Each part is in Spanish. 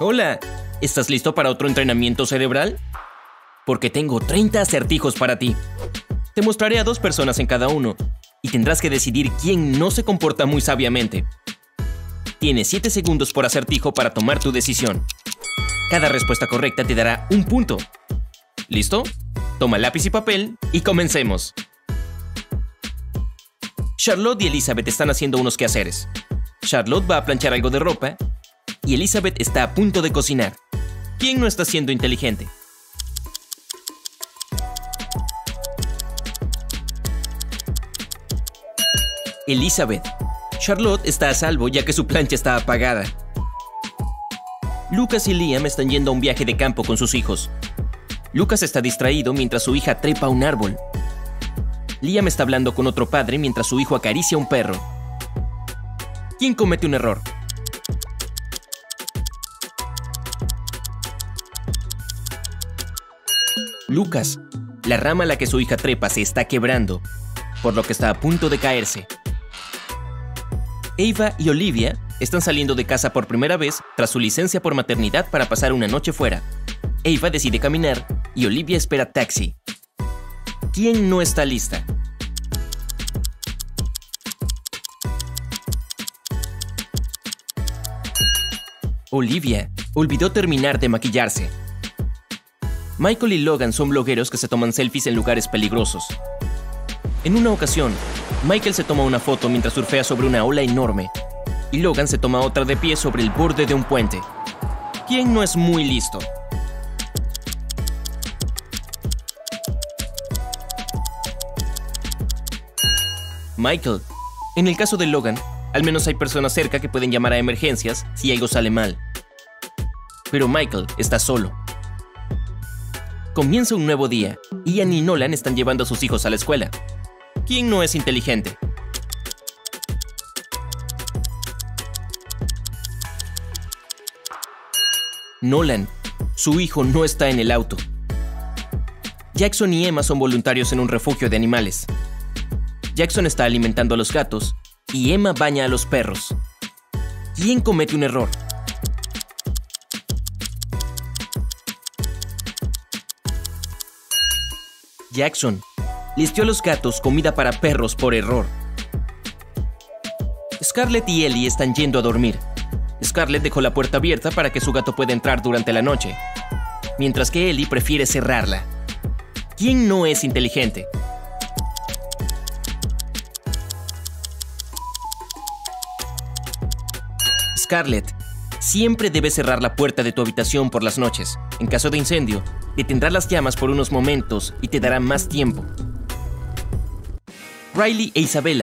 Hola, ¿estás listo para otro entrenamiento cerebral? Porque tengo 30 acertijos para ti. Te mostraré a dos personas en cada uno y tendrás que decidir quién no se comporta muy sabiamente. Tienes 7 segundos por acertijo para tomar tu decisión. Cada respuesta correcta te dará un punto. ¿Listo? Toma lápiz y papel y comencemos. Charlotte y Elizabeth están haciendo unos quehaceres. Charlotte va a planchar algo de ropa y Elizabeth está a punto de cocinar. ¿Quién no está siendo inteligente? Elizabeth. Charlotte está a salvo ya que su plancha está apagada. Lucas y Liam están yendo a un viaje de campo con sus hijos. Lucas está distraído mientras su hija trepa un árbol. Liam está hablando con otro padre mientras su hijo acaricia a un perro. ¿Quién comete un error? Lucas. La rama a la que su hija trepa se está quebrando, por lo que está a punto de caerse. Eva y Olivia están saliendo de casa por primera vez tras su licencia por maternidad para pasar una noche fuera. Eva decide caminar y Olivia espera taxi. ¿Quién no está lista? Olivia olvidó terminar de maquillarse. Michael y Logan son blogueros que se toman selfies en lugares peligrosos. En una ocasión, Michael se toma una foto mientras surfea sobre una ola enorme y Logan se toma otra de pie sobre el borde de un puente. ¿Quién no es muy listo? Michael. En el caso de Logan, al menos hay personas cerca que pueden llamar a emergencias si algo sale mal. Pero Michael está solo. Comienza un nuevo día. Ian y Nolan están llevando a sus hijos a la escuela. ¿Quién no es inteligente? Nolan. Su hijo no está en el auto. Jackson y Emma son voluntarios en un refugio de animales. Jackson está alimentando a los gatos y Emma baña a los perros. ¿Quién comete un error? Jackson listió a los gatos comida para perros por error. Scarlett y Ellie están yendo a dormir. Scarlett dejó la puerta abierta para que su gato pueda entrar durante la noche, mientras que Ellie prefiere cerrarla. ¿Quién no es inteligente? Scarlett, siempre debes cerrar la puerta de tu habitación por las noches. En caso de incendio, detendrá las llamas por unos momentos y te dará más tiempo. Riley e Isabella.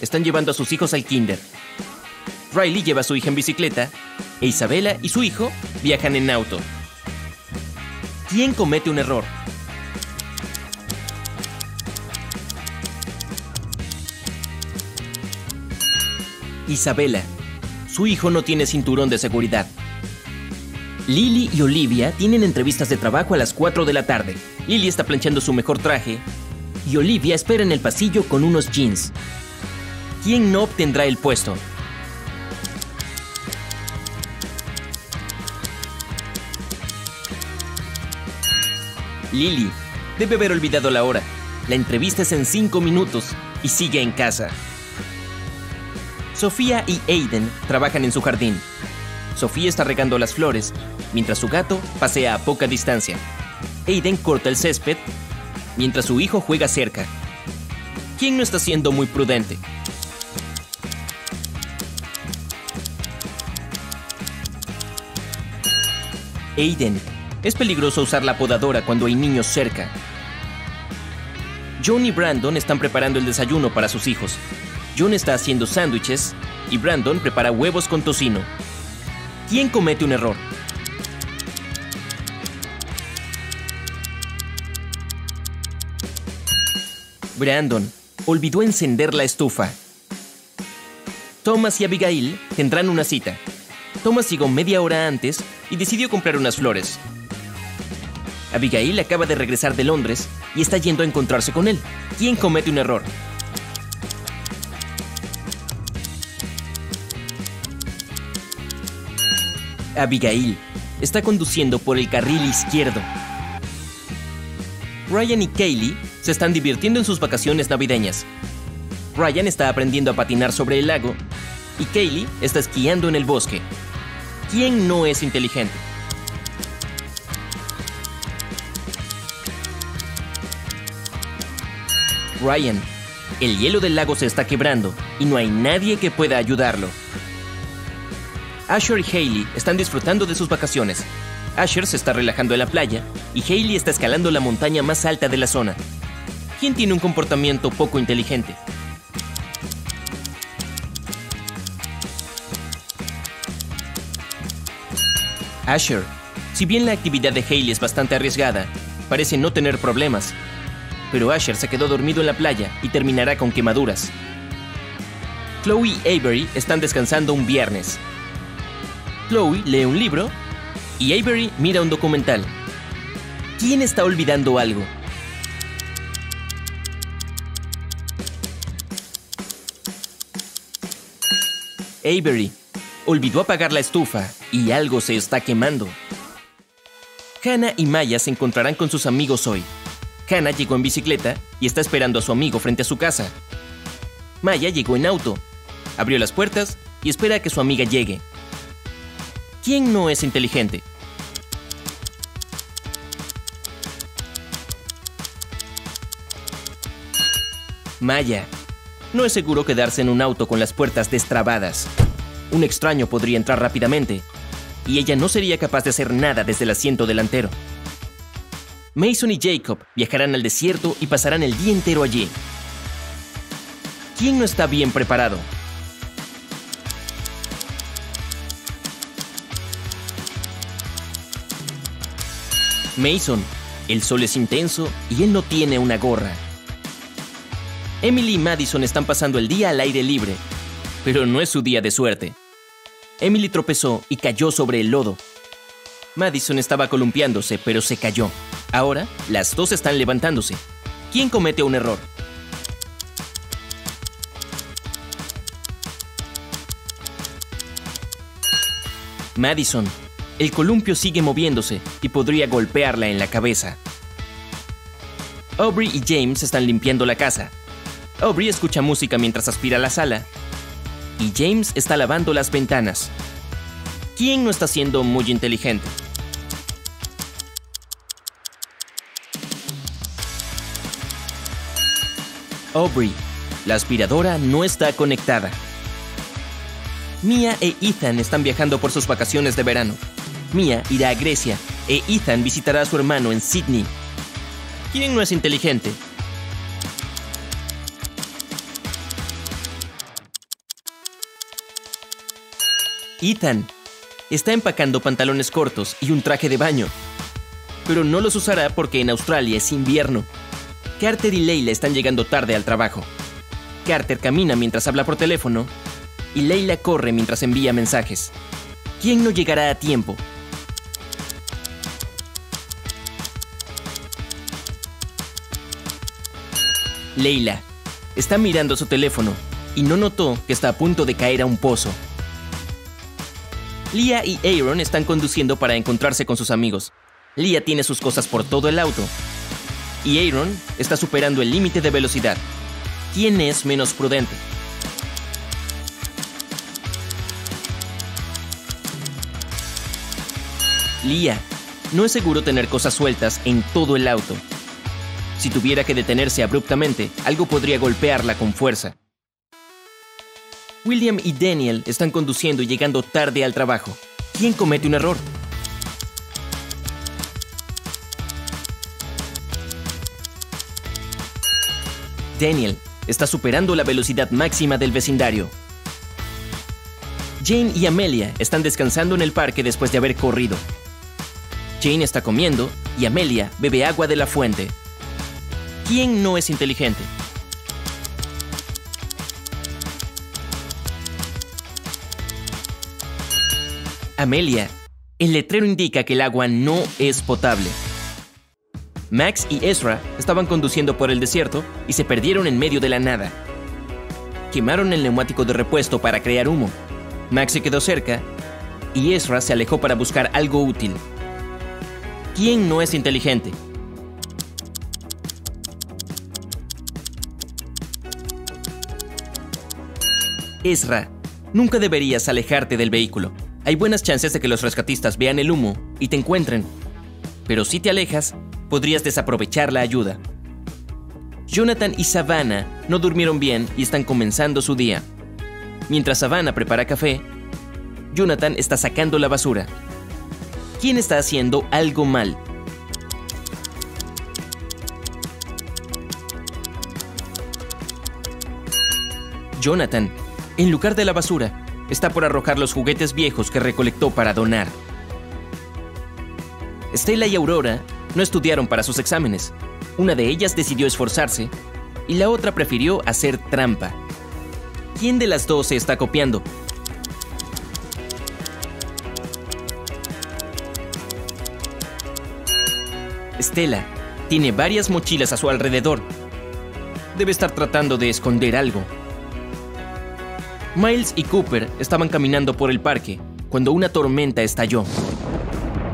Están llevando a sus hijos al kinder. Riley lleva a su hija en bicicleta e Isabela y su hijo viajan en auto. ¿Quién comete un error? Isabela. Su hijo no tiene cinturón de seguridad. Lily y Olivia tienen entrevistas de trabajo a las 4 de la tarde. Lily está planchando su mejor traje y Olivia espera en el pasillo con unos jeans. ¿Quién no obtendrá el puesto? Lily debe haber olvidado la hora. La entrevista es en 5 minutos y sigue en casa. Sofía y Aiden trabajan en su jardín. Sofía está regando las flores, mientras su gato pasea a poca distancia. Aiden corta el césped, mientras su hijo juega cerca. ¿Quién no está siendo muy prudente? Aiden, es peligroso usar la podadora cuando hay niños cerca. John y Brandon están preparando el desayuno para sus hijos. John está haciendo sándwiches y Brandon prepara huevos con tocino. ¿Quién comete un error? Brandon olvidó encender la estufa. Thomas y Abigail tendrán una cita. Thomas llegó media hora antes y decidió comprar unas flores. Abigail acaba de regresar de Londres y está yendo a encontrarse con él. ¿Quién comete un error? Abigail está conduciendo por el carril izquierdo. Ryan y Kaylee se están divirtiendo en sus vacaciones navideñas. Ryan está aprendiendo a patinar sobre el lago y Kaylee está esquiando en el bosque. ¿Quién no es inteligente? Ryan, el hielo del lago se está quebrando y no hay nadie que pueda ayudarlo. Asher y Hailey están disfrutando de sus vacaciones. Asher se está relajando en la playa y Hailey está escalando la montaña más alta de la zona. ¿Quién tiene un comportamiento poco inteligente? Asher, si bien la actividad de Hailey es bastante arriesgada, parece no tener problemas. Pero Asher se quedó dormido en la playa y terminará con quemaduras. Chloe y Avery están descansando un viernes. Chloe lee un libro y Avery mira un documental. ¿Quién está olvidando algo? Avery olvidó apagar la estufa y algo se está quemando. Hannah y Maya se encontrarán con sus amigos hoy. Hannah llegó en bicicleta y está esperando a su amigo frente a su casa. Maya llegó en auto, abrió las puertas y espera a que su amiga llegue. ¿Quién no es inteligente? Maya. No es seguro quedarse en un auto con las puertas destrabadas. Un extraño podría entrar rápidamente, y ella no sería capaz de hacer nada desde el asiento delantero. Mason y Jacob viajarán al desierto y pasarán el día entero allí. ¿Quién no está bien preparado? Mason, el sol es intenso y él no tiene una gorra. Emily y Madison están pasando el día al aire libre, pero no es su día de suerte. Emily tropezó y cayó sobre el lodo. Madison estaba columpiándose, pero se cayó. Ahora, las dos están levantándose. ¿Quién comete un error? Madison. El columpio sigue moviéndose y podría golpearla en la cabeza. Aubrey y James están limpiando la casa. Aubrey escucha música mientras aspira la sala. Y James está lavando las ventanas. ¿Quién no está siendo muy inteligente? Aubrey. La aspiradora no está conectada. Mia e Ethan están viajando por sus vacaciones de verano. Mia irá a Grecia e Ethan visitará a su hermano en Sydney. ¿Quién no es inteligente? Ethan está empacando pantalones cortos y un traje de baño, pero no los usará porque en Australia es invierno. Carter y Leila están llegando tarde al trabajo. Carter camina mientras habla por teléfono y Leila corre mientras envía mensajes. ¿Quién no llegará a tiempo? Leila está mirando su teléfono y no notó que está a punto de caer a un pozo. Leah y Aaron están conduciendo para encontrarse con sus amigos. Leah tiene sus cosas por todo el auto. Y Aaron está superando el límite de velocidad. ¿Quién es menos prudente? Leah, no es seguro tener cosas sueltas en todo el auto. Si tuviera que detenerse abruptamente, algo podría golpearla con fuerza. William y Daniel están conduciendo y llegando tarde al trabajo. ¿Quién comete un error? Daniel está superando la velocidad máxima del vecindario. Jane y Amelia están descansando en el parque después de haber corrido. Jane está comiendo y Amelia bebe agua de la fuente. ¿Quién no es inteligente? Amelia, el letrero indica que el agua no es potable. Max y Ezra estaban conduciendo por el desierto y se perdieron en medio de la nada. Quemaron el neumático de repuesto para crear humo. Max se quedó cerca y Ezra se alejó para buscar algo útil. ¿Quién no es inteligente? Ezra, nunca deberías alejarte del vehículo. Hay buenas chances de que los rescatistas vean el humo y te encuentren. Pero si te alejas, podrías desaprovechar la ayuda. Jonathan y Savannah no durmieron bien y están comenzando su día. Mientras Savannah prepara café, Jonathan está sacando la basura. ¿Quién está haciendo algo mal? Jonathan, en lugar de la basura, está por arrojar los juguetes viejos que recolectó para donar. Stella y Aurora no estudiaron para sus exámenes. Una de ellas decidió esforzarse y la otra prefirió hacer trampa. ¿Quién de las dos se está copiando? Stella tiene varias mochilas a su alrededor. Debe estar tratando de esconder algo. Miles y Cooper estaban caminando por el parque cuando una tormenta estalló.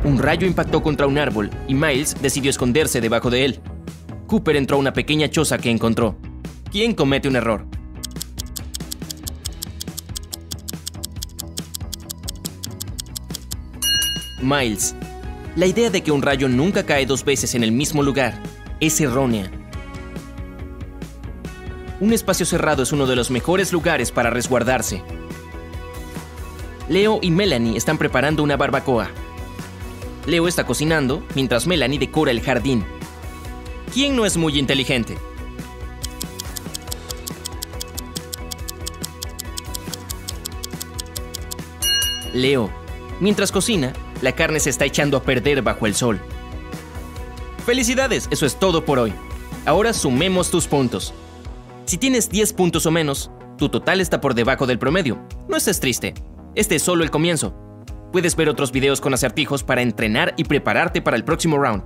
Un rayo impactó contra un árbol y Miles decidió esconderse debajo de él. Cooper entró a una pequeña choza que encontró. ¿Quién comete un error? Miles. La idea de que un rayo nunca cae dos veces en el mismo lugar es errónea. Un espacio cerrado es uno de los mejores lugares para resguardarse. Leo y Melanie están preparando una barbacoa. Leo está cocinando mientras Melanie decora el jardín. ¿Quién no es muy inteligente? Leo, mientras cocina, la carne se está echando a perder bajo el sol. Felicidades, eso es todo por hoy. Ahora sumemos tus puntos. Si tienes 10 puntos o menos, tu total está por debajo del promedio. No estés triste. Este es solo el comienzo. Puedes ver otros videos con acertijos para entrenar y prepararte para el próximo round.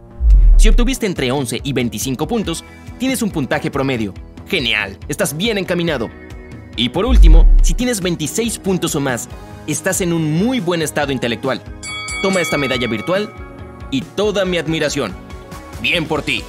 Si obtuviste entre 11 y 25 puntos, tienes un puntaje promedio. Genial, estás bien encaminado. Y por último, si tienes 26 puntos o más, estás en un muy buen estado intelectual. Toma esta medalla virtual y toda mi admiración. Bien por ti.